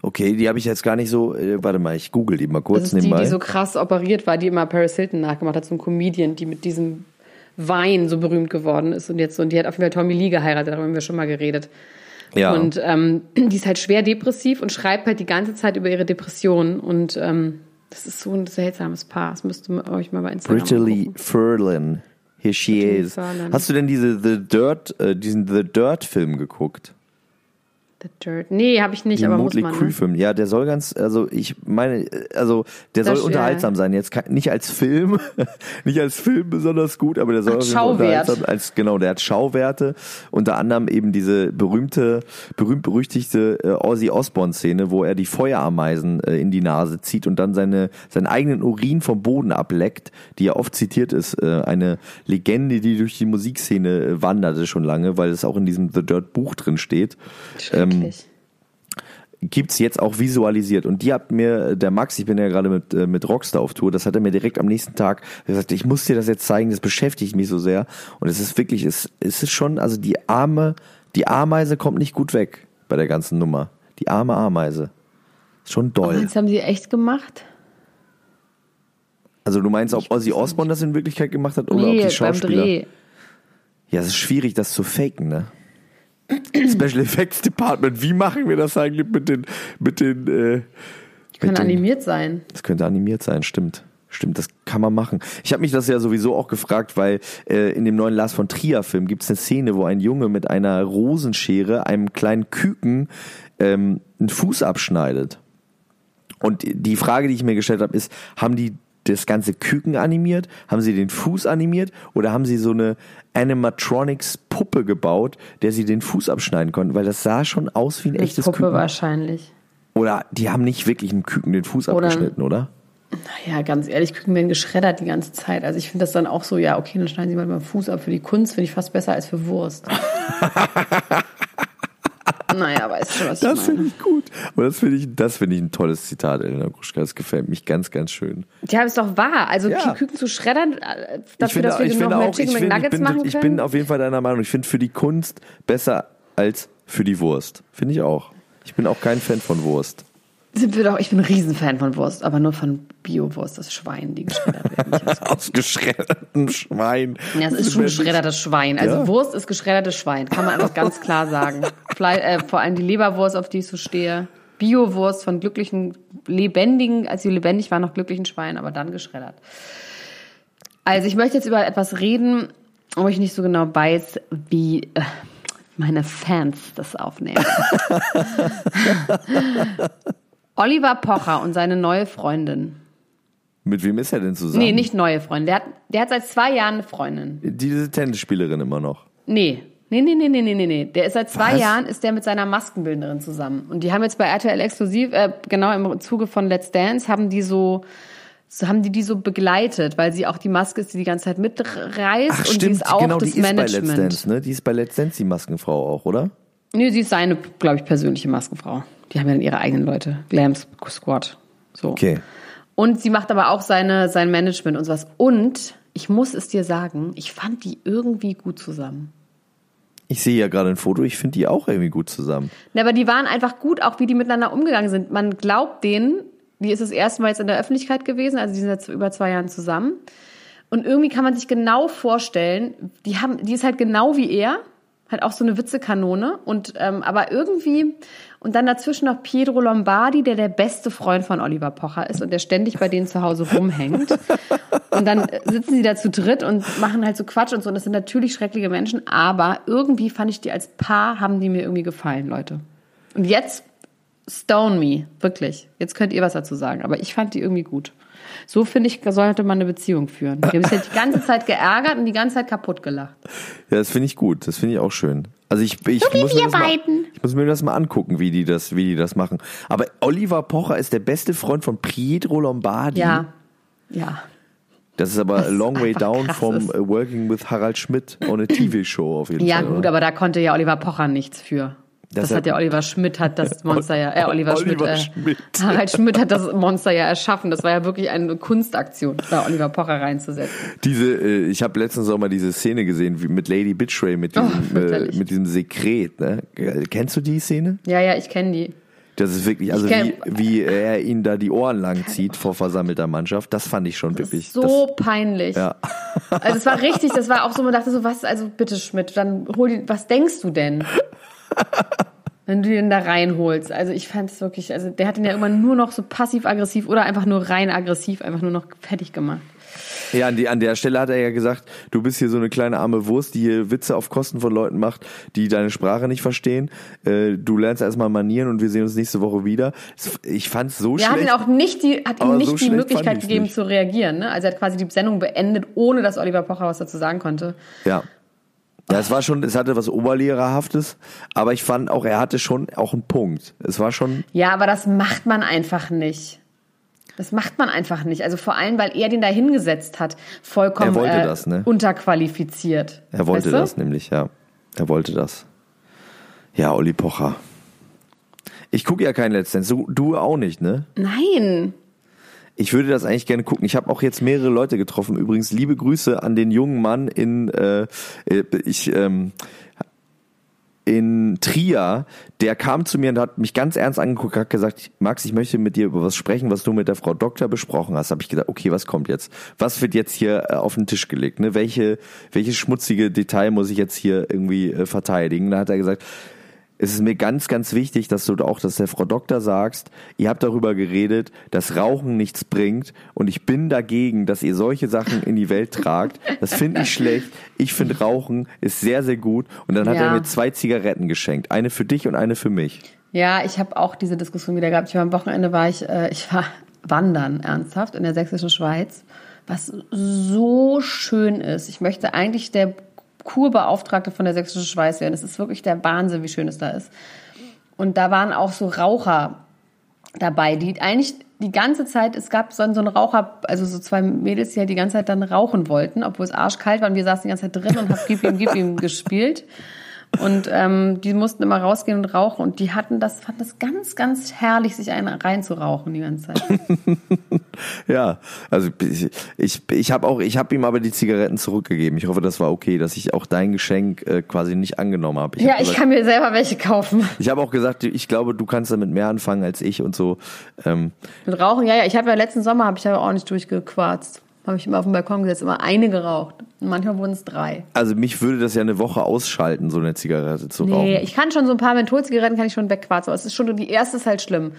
Okay, die habe ich jetzt gar nicht so. Äh, warte mal, ich google die mal kurz Das ist die, nebenbei. die so krass operiert war, die immer Paris Hilton nachgemacht hat, so ein Comedian, die mit diesem Wein so berühmt geworden ist und jetzt so, und die hat auf jeden Fall Tommy Lee geheiratet, darüber haben wir schon mal geredet. Ja. Und ähm, die ist halt schwer depressiv und schreibt halt die ganze Zeit über ihre Depressionen. Und ähm, das ist so ein seltsames Paar. Das müsst ihr euch mal bei Instagram Brittany. Ferlin. Here she Brittany is. Ferlin. Hast du denn diese The Dirt, äh, diesen The Dirt Film geguckt? The Dirt. Nee, habe ich nicht, aber muss Motley man. Crue Ne? Film. Ja, der soll ganz, also ich meine, also der soll Das- unterhaltsam sein. Jetzt kein- nicht als Film, nicht als Film besonders gut, aber der soll Ach, unterhaltsam als genau, der hat Schauwerte. Unter anderem eben diese berühmte, berühmt berüchtigte äh, Ozzy Osbourne Szene, wo er die Feuerameisen äh, in die Nase zieht und dann seine seinen eigenen Urin vom Boden ableckt, die ja oft zitiert ist, äh, eine Legende, die durch die Musikszene äh, wanderte schon lange, weil es auch in diesem The Dirt Buch drin steht. Ähm, Schrecklich. gibt's jetzt auch visualisiert. Und die hat mir, der Max, ich bin ja gerade mit, äh, mit Rockstar auf Tour, das hat er mir direkt am nächsten Tag gesagt, ich muss dir das jetzt zeigen, das beschäftigt mich so sehr. Und es ist wirklich, es, es ist schon, also die arme, die Ameise kommt nicht gut weg bei der ganzen Nummer. Die arme Ameise. Ist schon doll. Jetzt haben sie echt gemacht? Also du meinst, ob Ozzy Osbourne das in Wirklichkeit gemacht hat oder ob Nee, die beim Schauspieler? Dreh. Ja, es ist schwierig, das zu faken, ne? Special Effects Department, wie machen wir das eigentlich mit den, mit den, äh, Kann mit den animiert sein. Das könnte animiert sein, stimmt. Stimmt, das kann man machen. Ich habe mich das ja sowieso auch gefragt, weil äh, in dem neuen Lars von Trier Film gibt es eine Szene, wo ein Junge mit einer Rosenschere einem kleinen Küken ähm, einen Fuß abschneidet. Und die Frage, die ich mir gestellt habe, ist, haben die das ganze Küken animiert? Haben sie den Fuß animiert? Oder haben sie so eine Animatronics-Puppe gebaut, der sie den Fuß abschneiden konnten? Weil das sah schon aus wie ein Eine echtes Puppe Küken. wahrscheinlich. Oder die haben nicht wirklich einem Küken den Fuß Oder- abgeschnitten, oder? Naja, ganz ehrlich, Küken werden geschreddert die ganze Zeit. Also ich finde das dann auch so, ja, okay, dann schneiden sie mal beim Fuß ab. Für die Kunst finde ich fast besser als für Wurst. naja, weißt du schon, was Das ich finde ich gut. Aber das finde ich, das finde ich ein tolles Zitat, Elena Gruschka. Das gefällt mich ganz, ganz schön. Ja, ist doch wahr. Also Ja. Küken zu schreddern, äh, ich dafür, finde, dass wir ich noch mehr auch, ich, Chicken ich, McNuggets bin, machen ich können. bin auf jeden Fall deiner Meinung. Ich finde für die Kunst besser als für die Wurst. Finde ich auch. Ich bin auch kein Fan von Wurst. Sind wir doch, ich bin ein Riesenfan von Wurst, aber nur von Bio-Wurst, das Schwein, die geschreddert werden. Aus geschreddertem Schwein. Ja, es ist schon geschreddertes Schwein. Also Ja? Wurst ist geschreddertes Schwein, kann man einfach ganz klar sagen. Fle äh, vor allem die Leberwurst, auf die ich so stehe. Bio-Wurst von glücklichen, lebendigen, als sie lebendig waren, noch glücklichen Schweinen, aber dann geschreddert. Also ich möchte jetzt über etwas reden, wo ich nicht so genau weiß, wie äh, meine Fans das aufnehmen. Oliver Pocher und seine neue Freundin. Mit wem ist er denn zusammen? Nee, nicht neue Freundin. Der hat, der hat seit zwei Jahren eine Freundin. Diese Tennisspielerin immer noch. Nee. Nee, nee, nee, nee, nee, nee. Der ist seit zwei Was? Jahren ist der mit seiner Maskenbildnerin zusammen. Und die haben jetzt bei RTL exklusiv, äh, genau im Zuge von Let's Dance, haben die so, so haben die die so begleitet, weil sie auch die Maske ist, die die ganze Zeit mitreißt Ach und die stimmt, ist auch genau, das die ist bei Let's Management. Dance, ne? Die ist bei Let's Dance die Maskenfrau auch, oder? Nee, sie ist seine, glaube ich, persönliche Maskenfrau. Die haben ja dann ihre eigenen Leute. Glam Squad. So. Okay. Und sie macht aber auch seine, sein Management und sowas. Und ich muss es dir sagen, ich fand die irgendwie gut zusammen. Ich sehe ja gerade ein Foto, ich finde die auch irgendwie gut zusammen. Na, aber die waren einfach gut, auch wie die miteinander umgegangen sind. Man glaubt denen, die ist das erste Mal jetzt in der Öffentlichkeit gewesen, also die sind jetzt über zwei Jahren zusammen. Und irgendwie kann man sich genau vorstellen, die haben, die ist halt genau wie er, halt auch so eine Witzekanone und ähm, aber irgendwie und dann dazwischen noch Pietro Lombardi, der der beste Freund von Oliver Pocher ist und der ständig bei denen zu Hause rumhängt. Und dann sitzen sie da zu dritt und machen halt so Quatsch und so. Und das sind natürlich schreckliche Menschen, aber irgendwie fand ich die als Paar, haben die mir irgendwie gefallen, Leute. Und jetzt stone me, wirklich. Jetzt könnt ihr was dazu sagen, aber ich fand die irgendwie gut. So finde ich, sollte man eine Beziehung führen. Die haben sich halt die ganze Zeit geärgert und die ganze Zeit kaputt gelacht. Ja, das finde ich gut. Das finde ich auch schön. Also ich, ich wie muss wir mir das mal, beiden. ich muss mir das mal angucken, wie die das, wie die das machen. Aber Oliver Pocher ist der beste Freund von Pietro Lombardi. Ja. Ja. Das ist aber a long way down from uh, working with Harald Schmidt on a TV show auf jeden Ja, Fall. gut, oder? aber da konnte ja Oliver Pocher nichts für. Das, Das hat- ja Oliver Schmidt hat das Monster ja, äh, Oliver, Oliver Schmidt, äh, Schmidt. Harald Schmidt hat das Monster ja erschaffen. Das war ja wirklich eine Kunstaktion, da Oliver Pocher reinzusetzen. Diese, äh, ich habe letztens auch mal diese Szene gesehen wie mit Lady Bitchray mit diesem, Oh, äh, mit diesem Sekret. Ne? Äh, Kennst du die Szene? Ja, ja, ich kenne die. Das ist wirklich, also kenn- wie, wie er ihn da die Ohren lang zieht vor versammelter Mannschaft. Das fand ich schon wirklich. So peinlich. Ja. Also es war richtig, das war auch so, man dachte so, was, also bitte Schmidt, dann hol was denkst du denn? wenn du den da reinholst. Also ich fand es wirklich, also der hat ihn ja immer nur noch so passiv-aggressiv oder einfach nur rein aggressiv, einfach nur noch fertig gemacht. Ja, an, die, an der Stelle hat er ja gesagt, du bist hier so eine kleine arme Wurst, die hier Witze auf Kosten von Leuten macht, die deine Sprache nicht verstehen. Äh, du lernst erstmal Manieren und wir sehen uns nächste Woche wieder. Ich fand's so Er hat schlecht. ihn auch nicht die, hat ihm nicht so die schlecht Möglichkeit gegeben nicht. zu reagieren. Ne? Also er hat quasi die Sendung beendet, ohne dass Oliver Pocher was dazu sagen konnte. Ja. Ja, es war schon, es hatte was Oberlehrerhaftes, aber ich fand auch, er hatte schon auch einen Punkt. Es war schon, Ja, aber das macht man einfach nicht. Das macht man einfach nicht. Also vor allem, weil er den da hingesetzt hat, vollkommen äh, das, ne? unterqualifiziert. er wollte weißt du? das nämlich, ja. Er wollte das. Ja, Olli Pocher. Ich gucke ja kein Let's Dance. Du, du auch nicht, ne? Nein. Ich würde das eigentlich gerne gucken. Ich habe auch jetzt mehrere Leute getroffen. Übrigens liebe Grüße an den jungen Mann in äh, äh, ich ähm, in Trier, der kam zu mir und hat mich ganz ernst angeguckt, hat gesagt, Max, ich möchte mit dir über was sprechen, was du mit der Frau Doktor besprochen hast. Habe ich gedacht, okay, was kommt jetzt? Was wird jetzt hier äh, auf den Tisch gelegt? Ne? Welche, welches schmutzige Detail muss ich jetzt hier irgendwie äh, verteidigen? Da hat er gesagt, es ist mir ganz, ganz wichtig, dass du auch, dass der Frau Doktor sagst, ihr habt darüber geredet, dass Rauchen nichts bringt und ich bin dagegen, dass ihr solche Sachen in die Welt tragt. Das finde ich schlecht. Ich finde Rauchen ist sehr, sehr gut. Und dann hat Ja. er mir zwei Zigaretten geschenkt. Eine für dich und eine für mich. Ja, ich habe auch diese Diskussion wieder gehabt. Ich war am Wochenende war ich, äh, ich war wandern ernsthaft in der sächsischen Schweiz, was so schön ist. Ich möchte eigentlich der Kurbeauftragte von der sächsischen Schweiz werden. Es ist wirklich der Wahnsinn, wie schön es da ist. Und da waren auch so Raucher dabei, die eigentlich die ganze Zeit, es gab so einen, so einen Raucher, also so zwei Mädels, die halt die ganze Zeit dann rauchen wollten, obwohl es arschkalt war und wir saßen die ganze Zeit drin und haben Gib ihm, Gib ihm gespielt. Und ähm, die mussten immer rausgehen und rauchen und die hatten das, fanden das ganz, ganz herrlich, sich einen reinzurauchen die ganze Zeit. Ja, also ich, ich, ich habe auch, ich habe ihm aber die Zigaretten zurückgegeben. Ich hoffe, das war okay, dass ich auch dein Geschenk äh, quasi nicht angenommen habe. ja, hab ich gesagt, kann mir selber welche kaufen. ich habe auch gesagt, ich glaube, du kannst damit mehr anfangen als ich und so. Ähm, Mit Rauchen, ja, ja, ich habe ja letzten Sommer, habe ich ja auch nicht durchgequarzt. Habe ich immer auf dem Balkon gesetzt, immer eine geraucht. Und manchmal wurden es drei. also mich würde das ja eine Woche ausschalten, so eine Zigarette zu rauchen. Nee, ich kann schon so ein paar Mentholzigaretten kann ich schon wegquarzen, aber es ist schon, die erste ist halt schlimm.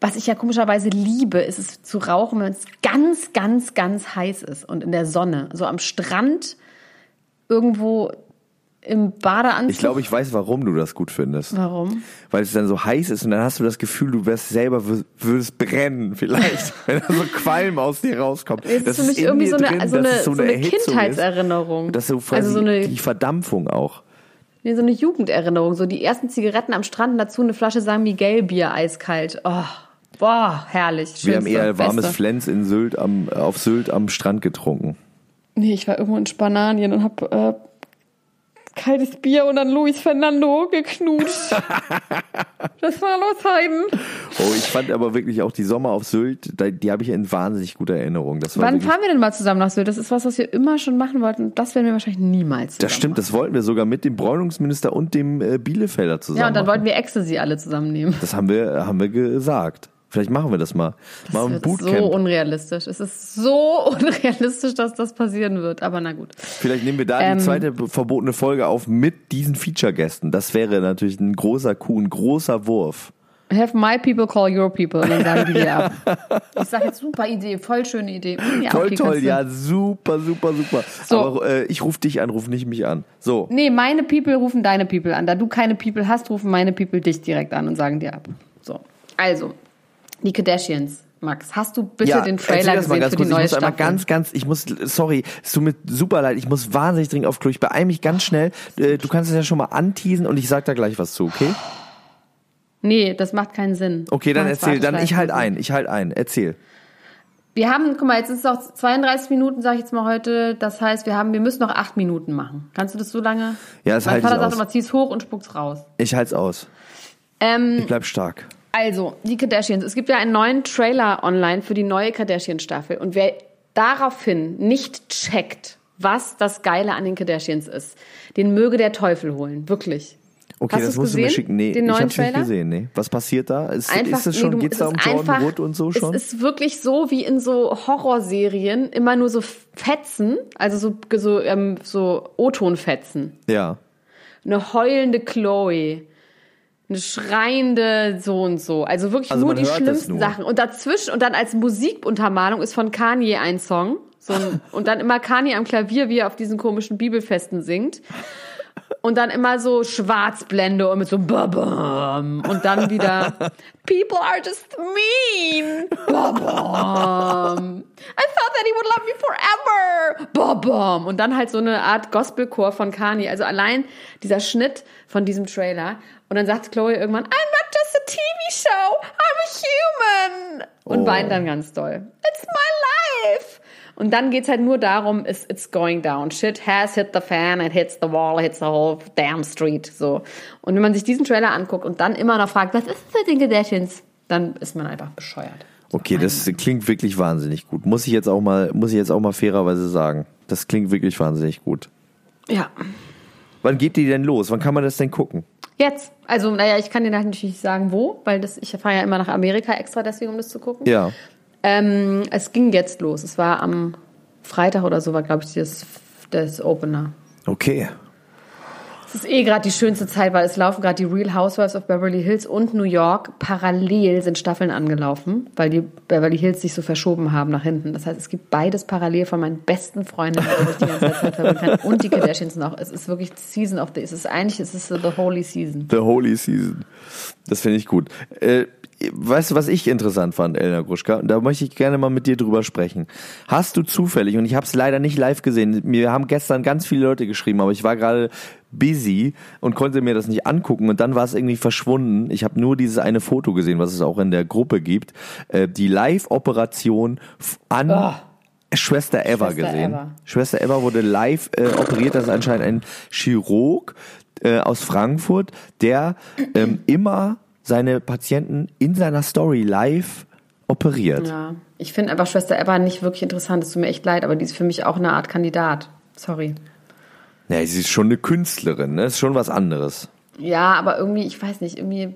Was ich ja komischerweise liebe, ist es zu rauchen, wenn es ganz, ganz, ganz heiß ist und in der Sonne. So am Strand, irgendwo im Badeanzug. Ich glaube, ich weiß, warum du das gut findest. Warum? Weil es dann so heiß ist und dann hast du das Gefühl, du wärst selber, wür- würdest brennen vielleicht, wenn da so Qualm aus dir rauskommt. Ist Das für mich irgendwie so eine, drin, so eine, so eine Erhitzung Kindheitserinnerung. Ist, dass so quasi also so eine, die Verdampfung auch. nee, so eine Jugenderinnerung. So die ersten Zigaretten am Strand und dazu eine Flasche San Miguel Bier eiskalt. Oh, boah, herrlich. Wir haben eher warmes Beste. Flens in Sylt am, auf Sylt am Strand getrunken. Nee, ich war irgendwo in Spanien und hab äh, kaltes Bier und dann Luis Fernando geknutscht. das war los Heiden. Oh, ich fand aber wirklich auch die Sommer auf Sylt, die habe ich in wahnsinnig guter Erinnerung. Wann fahren wir denn mal zusammen nach Sylt? Das ist was, was wir immer schon machen wollten. Das werden wir wahrscheinlich niemals das stimmt, das wollten wir sogar mit dem Bräunungsminister und dem äh, Bielefelder zusammen. Ja, und dann machen. wollten wir Ecstasy alle zusammennehmen. Das haben wir, haben wir gesagt. Vielleicht machen wir das mal. Das mal ein wird so Bootcamp. unrealistisch. Es ist so unrealistisch, dass das passieren wird. Aber na gut. Vielleicht nehmen wir da Ähm. die zweite verbotene Folge auf mit diesen Feature-Gästen. Das wäre natürlich ein großer Coup, ein großer Wurf. Have my people call your people. Und dann sagen die dir ab. Ich sag jetzt super Idee, voll schöne Idee. Ja, Toll, okay, toll, ja, super, super, super. So. Aber äh, ich rufe dich an, ruf nicht mich an. So. Nee, meine People rufen deine People an. Da du keine People hast, rufen meine People dich direkt an und sagen dir ab. So. Also, die Kardashians. Max, hast du bitte ja, den Trailer gesehen für die kurz. Ich neue muss einmal Staffel? ganz, ganz, ich muss, sorry, es tut mir super leid, ich muss wahnsinnig dringend auf Klo. Ich beeil mich ganz schnell. Äh, Du kannst es ja schon mal anteasen und ich sag da gleich was zu, okay? Nee, das macht keinen Sinn. Okay, dann Max, erzähl, dann ich halt ein, ich halt ein, erzähl. Wir haben, guck mal, jetzt ist es auch 32 Minuten, sag ich jetzt mal heute. Das heißt, wir haben, wir müssen noch acht Minuten machen. Kannst du das so lange? Ja, das mein halte ich Vater sagt aus. immer, zieh's hoch und spuck's raus. Ich halt's aus. Ähm, Ich bleib stark. Also, die Kardashians. Es gibt ja einen neuen Trailer online für die neue Kardashian-Staffel. Und wer daraufhin nicht checkt, was das Geile an den Kardashians ist, den möge der Teufel holen. Wirklich. Okay, Hast das musst du mir gesehen? schicken. Nee, Den ich neuen hab's nicht Trailer? gesehen, nee. Was passiert da? Ist, Einfach, ist das schon, nee, du- geht's es da ist um Jordan einfach- Wood und so schon? Es ist wirklich so wie in so Horrorserien, immer nur so Fetzen, also so, so, ähm, so O-Ton-Fetzen. ja. Eine heulende Chloe, eine schreiende so und so. Also wirklich Also nur die schlimmsten nur. Sachen. Und dazwischen und dann als Musikuntermalung ist von Kanye ein Song. So ein, und dann immer Kanye am Klavier, wie er auf diesen komischen Bibelfesten singt. Und dann immer so Schwarzblende und mit so Babam. Und dann wieder People are just mean. Babam. I thought that he would love me forever. Babam. Und dann halt so eine Art Gospelchor von Kanye. Also allein dieser Schnitt von diesem Trailer. Und dann sagt Chloe irgendwann, I'm not just a TV show, I'm a human. Und Oh. weint dann ganz doll. It's my life. Und dann geht's halt nur darum, it's, it's going down. Shit has hit the fan, it hits the wall, it hits the whole damn street. So. Und wenn man sich diesen Trailer anguckt und dann immer noch fragt, was ist das mit den Kardashians? Dann ist man einfach bescheuert. Okay, das klingt wirklich wahnsinnig gut. Muss ich jetzt auch mal, muss ich jetzt auch mal fairerweise sagen. Das klingt wirklich wahnsinnig gut. Ja. Wann geht die denn los? Wann kann man das denn gucken? Jetzt. Also, naja, ich kann dir natürlich nicht sagen, wo, weil das, ich fahre ja immer nach Amerika extra deswegen, um das zu gucken. Ja. Ähm, es ging jetzt los. Es war am Freitag oder so, war, glaube ich, das, das Opener. Okay. Es ist eh gerade die schönste Zeit, weil es laufen gerade die Real Housewives of Beverly Hills und New York. Parallel sind Staffeln angelaufen, weil die Beverly Hills sich so verschoben haben nach hinten. Das heißt, es gibt beides parallel von meinen besten Freunden, denen ich die ganze Zeit verbringen kann. Und die Kardashians noch. Es ist wirklich Season of the, es ist eigentlich, es ist the holy season. The Holy Season. Das finde ich gut. Äh, weißt du, was ich interessant fand, Elena Gruschka? Und da möchte ich gerne mal mit dir drüber sprechen. Hast du zufällig, und ich habe es leider nicht live gesehen, mir haben gestern ganz viele Leute geschrieben, aber ich war gerade busy und konnte mir das nicht angucken und dann war es irgendwie verschwunden. Ich habe nur dieses eine Foto gesehen, was es auch in der Gruppe gibt. Äh, die Live-Operation an Schwester Eva Schwester gesehen. Eva. Schwester Eva wurde live äh, operiert. Das ist anscheinend ein Chirurg äh, aus Frankfurt, der ähm, immer seine Patienten in seiner Story live operiert. Ja. Ich finde einfach Schwester Eva nicht wirklich interessant. Es tut mir echt leid, aber die ist für mich auch eine Art Kandidat. Sorry. Ja, sie ist schon eine Künstlerin, ne? Ist schon was anderes. Ja, aber irgendwie, ich weiß nicht, irgendwie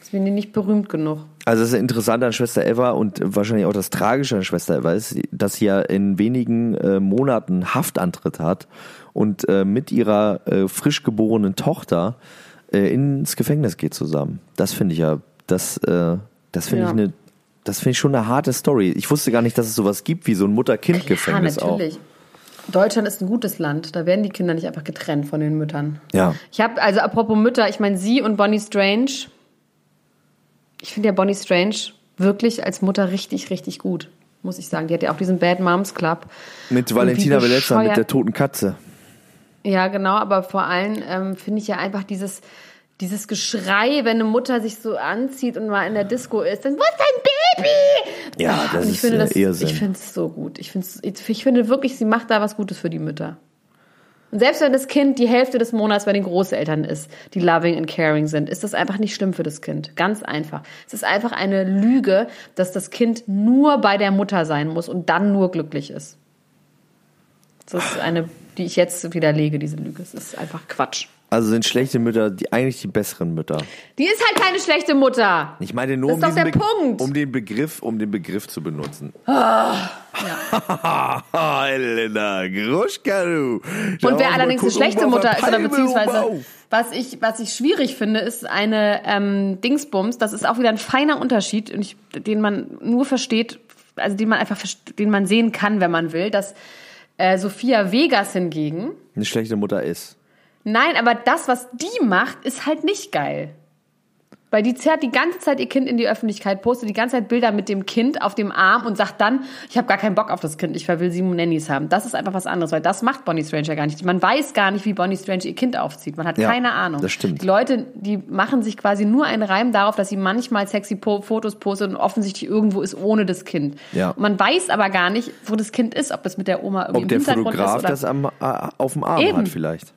ist mir die nicht berühmt genug. Also das Interessante an Schwester Eva und wahrscheinlich auch das Tragische an Schwester Eva ist, dass sie ja in wenigen äh, Monaten Haftantritt hat und äh, mit ihrer äh, frisch geborenen Tochter äh, ins Gefängnis geht zusammen. Das finde ich ja, das, äh, das finde Ja. ich eine, das finde ich schon eine harte Story. Ich wusste gar nicht, dass es sowas gibt wie so ein Mutter-Kind-Gefängnis ja, auch. natürlich. Deutschland ist ein gutes Land. Da werden die Kinder nicht einfach getrennt von den Müttern. Ja. Ich habe, also apropos Mütter, ich meine, sie und Bonnie Strange. Ich finde ja Bonnie Strange wirklich als Mutter richtig, richtig gut. Muss ich sagen. Die hat ja auch diesen Bad Moms Club. Mit Valentina Velezza, mit der toten Katze. Ja, genau, aber vor allem ähm, finde ich ja einfach dieses, dieses Geschrei, wenn eine Mutter sich so anzieht und mal in der Disco ist, dann wo ist dein Baby? Ja, das und ich ist finde äh, das, Irrsinn. ich finde es so gut. Ich finde, ich finde wirklich, sie macht da was Gutes für die Mütter. Und selbst wenn das Kind die Hälfte des Monats bei den Großeltern ist, die loving and caring sind, ist das einfach nicht schlimm für das Kind. Ganz einfach. Es ist einfach eine Lüge, dass das Kind nur bei der Mutter sein muss und dann nur glücklich ist. Das ist eine, die ich jetzt widerlege, diese Lüge. Es ist einfach Quatsch. Also sind schlechte Mütter die, eigentlich die besseren Mütter. Die ist halt keine schlechte Mutter. Ich meine nur, Das um, ist doch diesen der Be- Punkt. um den Begriff, um den Begriff zu benutzen. Ja. Elena Gruschka, du. Und wer allerdings eine schlechte Mutter ist, oder beziehungsweise was ich, was ich schwierig finde, ist eine ähm, Dingsbums. Das ist auch wieder ein feiner Unterschied, ich, den man nur versteht, also den man einfach, den man sehen kann, wenn man will, dass äh, Sophia Vegas hingegen, Eine schlechte Mutter ist. Nein, aber das, was die macht, ist halt nicht geil. Weil die zerrt die ganze Zeit ihr Kind in die Öffentlichkeit, postet die ganze Zeit Bilder mit dem Kind auf dem Arm und sagt dann, ich habe gar keinen Bock auf das Kind, ich will sieben Nannies haben. Das ist einfach was anderes, weil das macht Bonnie Strange ja gar nicht. Man weiß gar nicht, wie Bonnie Strange ihr Kind aufzieht. Man hat Ja, keine Ahnung. das stimmt. Die Leute, die machen sich quasi nur einen Reim darauf, dass sie manchmal sexy po Fotos postet und offensichtlich irgendwo ist ohne das Kind. Ja. Und man weiß aber gar nicht, wo das Kind ist, ob das mit der Oma irgendwie Ob der im Hintergrund Fotograf ist oder das am, äh, auf dem Arm Eben. hat vielleicht.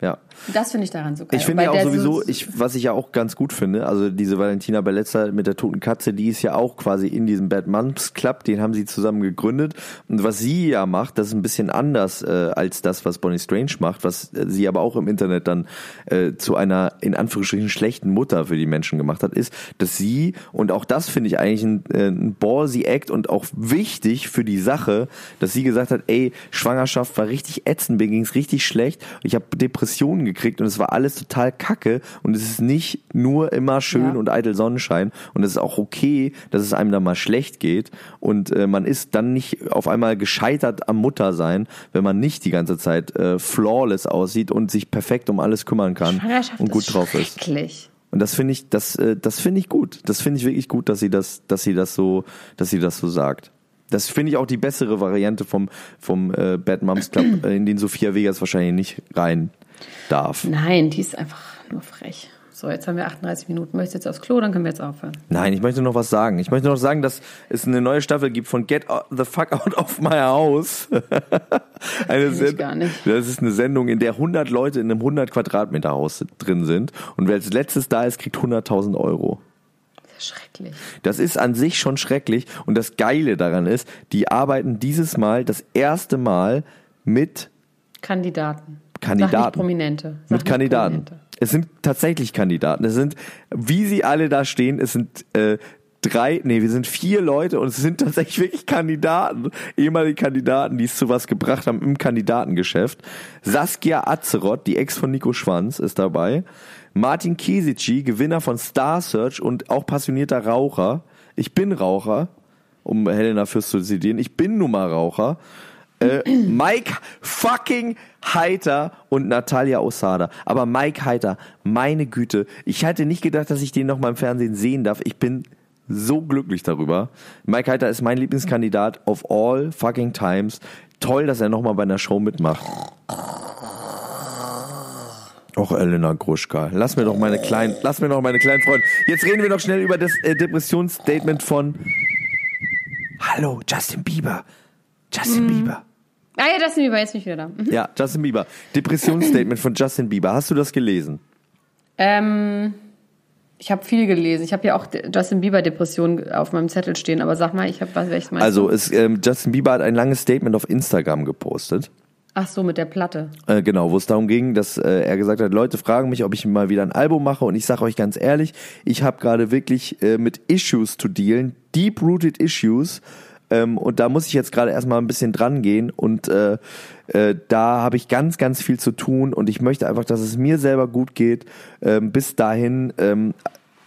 Ja. Das finde ich daran so geil. Ich finde ja auch sowieso, so- ich, was ich ja auch ganz gut finde, also diese Valentina Bellezza mit der toten Katze, die ist ja auch quasi in diesem Bad Moms Club, den haben sie zusammen gegründet. Und was sie ja macht, das ist ein bisschen anders äh, als das, was Bonnie Strange macht, was äh, sie aber auch im Internet dann äh, zu einer in Anführungsstrichen schlechten Mutter für die Menschen gemacht hat, ist, dass sie, und auch das finde ich eigentlich ein, äh, ein ballsy Act und auch wichtig für die Sache, dass sie gesagt hat, ey, Schwangerschaft war richtig ätzend, mir ging's richtig schlecht, ich habe Depressionen gekriegt und es war alles total kacke und es ist nicht nur immer schön Ja. und eitel Sonnenschein und es ist auch okay, dass es einem da mal schlecht geht und äh, man ist dann nicht auf einmal gescheitert am Muttersein, wenn man nicht die ganze Zeit äh, flawless aussieht und sich perfekt um alles kümmern kann und gut ist drauf ist. Und das finde ich, das, äh, das finde ich gut. Das finde ich wirklich gut, dass sie das, dass sie das so, dass sie das so sagt. Das finde ich auch die bessere Variante vom, vom äh, Bad Moms Club, äh, in den Sophia Vegas wahrscheinlich nicht rein darf. Nein, die ist einfach nur frech. So, jetzt haben wir 38 Minuten. Möchtest du jetzt aufs Klo, dann können wir jetzt aufhören. Nein, ich möchte noch was sagen. Ich möchte noch sagen, dass es eine neue Staffel gibt von Get the Fuck Out of My House. eine ich Send- gar nicht. Das ist eine Sendung, in der 100 Leute in einem 100 Quadratmeter Haus drin sind. Und wer als letztes da ist, kriegt 100.000 Euro. Das ist schrecklich. Das ist an sich schon schrecklich. Und das Geile daran ist, die arbeiten dieses Mal das erste Mal mit Kandidaten. Kandidaten. Prominente. Sag mit Kandidaten. Prominente. Es sind tatsächlich Kandidaten. Es sind, wie sie alle da stehen, es sind äh, drei, nee, wir sind vier Leute und es sind tatsächlich wirklich Kandidaten, ehemalige Kandidaten, die es zu was gebracht haben im Kandidatengeschäft. Saskia Azeroth, die Ex von Nico Schwanz, ist dabei. Martin Kesici, Gewinner von Star Search und auch passionierter Raucher. Ich bin Raucher, um Helena Fürst zu zitieren. Ich bin nun mal Raucher. Äh, Mike fucking Heiter und Natalia Osada. Aber Mike Heiter, meine Güte, ich hätte nicht gedacht, dass ich den noch mal im Fernsehen sehen darf. Ich bin so glücklich darüber. Mike Heiter ist mein Lieblingskandidat of all fucking times. Toll, dass er noch mal bei einer Show mitmacht. Och, Elena Gruschka, lass mir doch meine kleinen, lass mir doch meine kleinen Freunde. Jetzt reden wir noch schnell über das äh, Depressionsstatement von Hallo, Justin Bieber. Justin Bieber. Ah ja, Justin Bieber, jetzt bin ich wieder da. Mhm. Ja, Justin Bieber. Depressionsstatement von Justin Bieber. Hast du das gelesen? Ähm, ich habe viel gelesen. Ich habe ja auch Justin Bieber Depression auf meinem Zettel stehen, aber sag mal, ich habe was welches Also es, ähm, Justin Bieber hat ein langes Statement auf Instagram gepostet. Ach so, mit der Platte. Äh, genau, wo es darum ging, dass äh, er gesagt hat, Leute fragen mich, ob ich mal wieder ein Album mache und ich sage euch ganz ehrlich, ich habe gerade wirklich äh, mit Issues zu dealen, deep-rooted Issues ähm, und da muss ich jetzt gerade erstmal ein bisschen dran gehen und äh, äh, da habe ich ganz, ganz viel zu tun und ich möchte einfach, dass es mir selber gut geht. Ähm, bis dahin, ähm,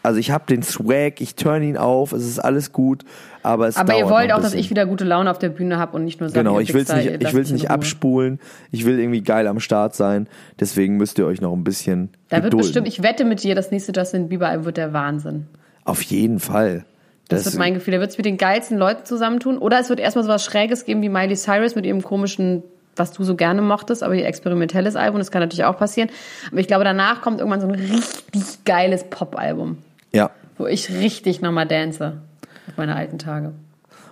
also ich habe den Swag, ich turn ihn auf, es ist alles gut, aber es Aber ihr wollt auch, dass ich wieder gute Laune auf der Bühne habe und nicht nur sage, Genau, ich will es nicht, ich will's nicht abspulen. Ich will irgendwie geil am Start sein. Deswegen müsst ihr euch noch ein bisschen Da wird gedulden. bestimmt, ich wette mit dir, das nächste Justin Bieber Album wird der Wahnsinn. Auf jeden Fall. Das, wird mein Gefühl. Da wird es mit den geilsten Leuten zusammentun. Oder es wird erstmal so was Schräges geben wie Miley Cyrus mit ihrem komischen, was du so gerne mochtest, aber ihr experimentelles Album. Das kann natürlich auch passieren. Aber ich glaube, danach kommt irgendwann so ein richtig geiles Pop-Album, ja. wo ich richtig nochmal dance auf meine alten Tage.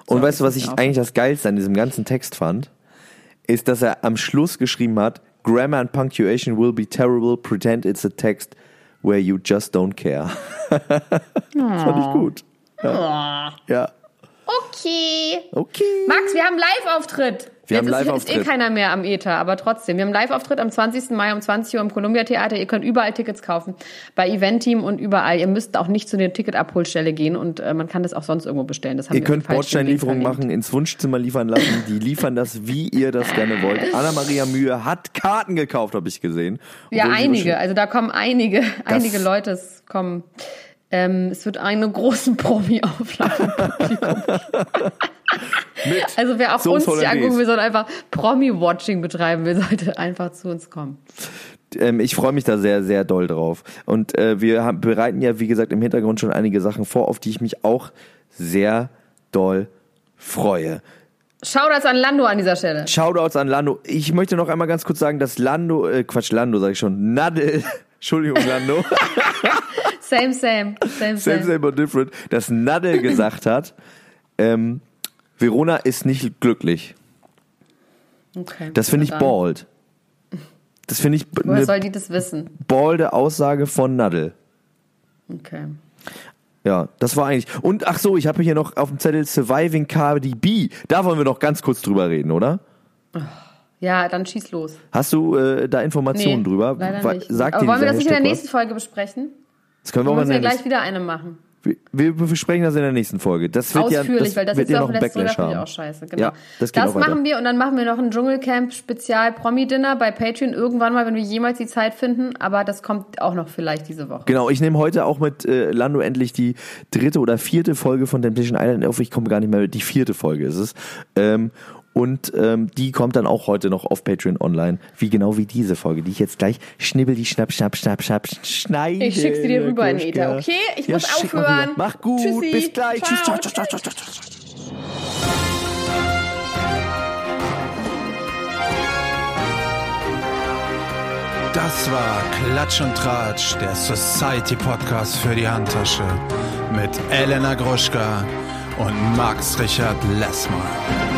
Und So, weißt du, was ich ich auf. eigentlich das Geilste an diesem ganzen Text fand? Ist, dass er am Schluss geschrieben hat, Grammar and punctuation will be terrible, pretend it's a text where you just don't care. das fand ich gut. Ja. ja. Okay. Okay. Max, wir haben Live-Auftritt. Wir haben Jetzt ist- Live-Auftritt. Ist eh keiner mehr am Ether, aber trotzdem. Wir haben Live-Auftritt am 20. Mai um 20 Uhr im Columbia Theater. Ihr könnt überall Tickets kaufen. Bei Eventeam und überall. Ihr müsst auch nicht zu der Ticketabholstelle gehen und äh, man kann das auch sonst irgendwo bestellen. Haben Ihr könnt Bordsteinlieferungen machen, ins Wunschzimmer liefern lassen. Die liefern das, wie ihr das gerne wollt. Anna-Maria Mühe hat Karten gekauft, habe ich gesehen. Ja, einige. Also da kommen einige, einige Leute. Es kommen. Ähm, es wird eine große Promi-Auflage. Mit Also wer auch Soße uns die angucken will, soll einfach Promi-Watching betreiben will, sollte einfach zu uns kommen. ähm, ich freue mich da sehr, sehr doll drauf. Und äh, wir haben, bereiten ja, wie gesagt, im Hintergrund schon einige Sachen vor, auf die ich mich auch sehr doll freue. Shoutouts an Lando an dieser Stelle. Shoutouts an Lando. Ich möchte noch einmal ganz kurz sagen, dass Lando, äh, Quatsch, Lando sage ich schon, Nadel, Entschuldigung, Lando, Same, same. Same, same, same. same but different, dass Nadel gesagt hat, ähm, Verona ist nicht glücklich. Okay. Das finde ich dann. bald. Das finde ich Woher eine soll die das wissen? balde Aussage von Nadel. Okay. Ja, das war eigentlich. Und ach so, ich habe hier noch auf dem Zettel Surviving Cardi B. Da wollen wir noch ganz kurz drüber reden, oder? Ja, dann schieß los. Hast du äh, da Informationen drüber? leider nicht. Sagt Aber wollen wir das nicht in der nächsten Folge besprechen? Das können wir mal müssen ja gleich wieder eine machen. Wir besprechen das in der nächsten Folge. Das wird ja, Ausführlich, das weil das wird ist ja auch noch Folge Backlash haben. auch scheiße. Genau. Ja, das auch weiter. machen wir und dann machen wir noch ein Dschungelcamp Spezial Promi Dinner bei Patreon irgendwann mal, wenn wir jemals die Zeit finden. Aber das kommt auch noch vielleicht diese Woche. Genau, ich nehme heute auch mit äh, Lando endlich die dritte oder vierte Folge von Temptation Island auf. Ich komme gar nicht mehr mit. Die vierte Folge ist es. Ähm, und ähm, die kommt dann auch heute noch auf Patreon online. Wie genau wie diese Folge, die ich jetzt gleich schnibbel, die schnapp, schnapp, schnapp, schnapp, schneide. Ich schick sie dir rüber. Ether. Okay, ich Ja, muss aufhören. Mach gut, Tschüssi. bis gleich. Tschüss, Ciao. ciao, ciao, ciao, ciao, ciao, ciao. Das war Klatsch und Tratsch, der Society Podcast für die Handtasche mit Elena Gruschka und Max Richard Lessmann.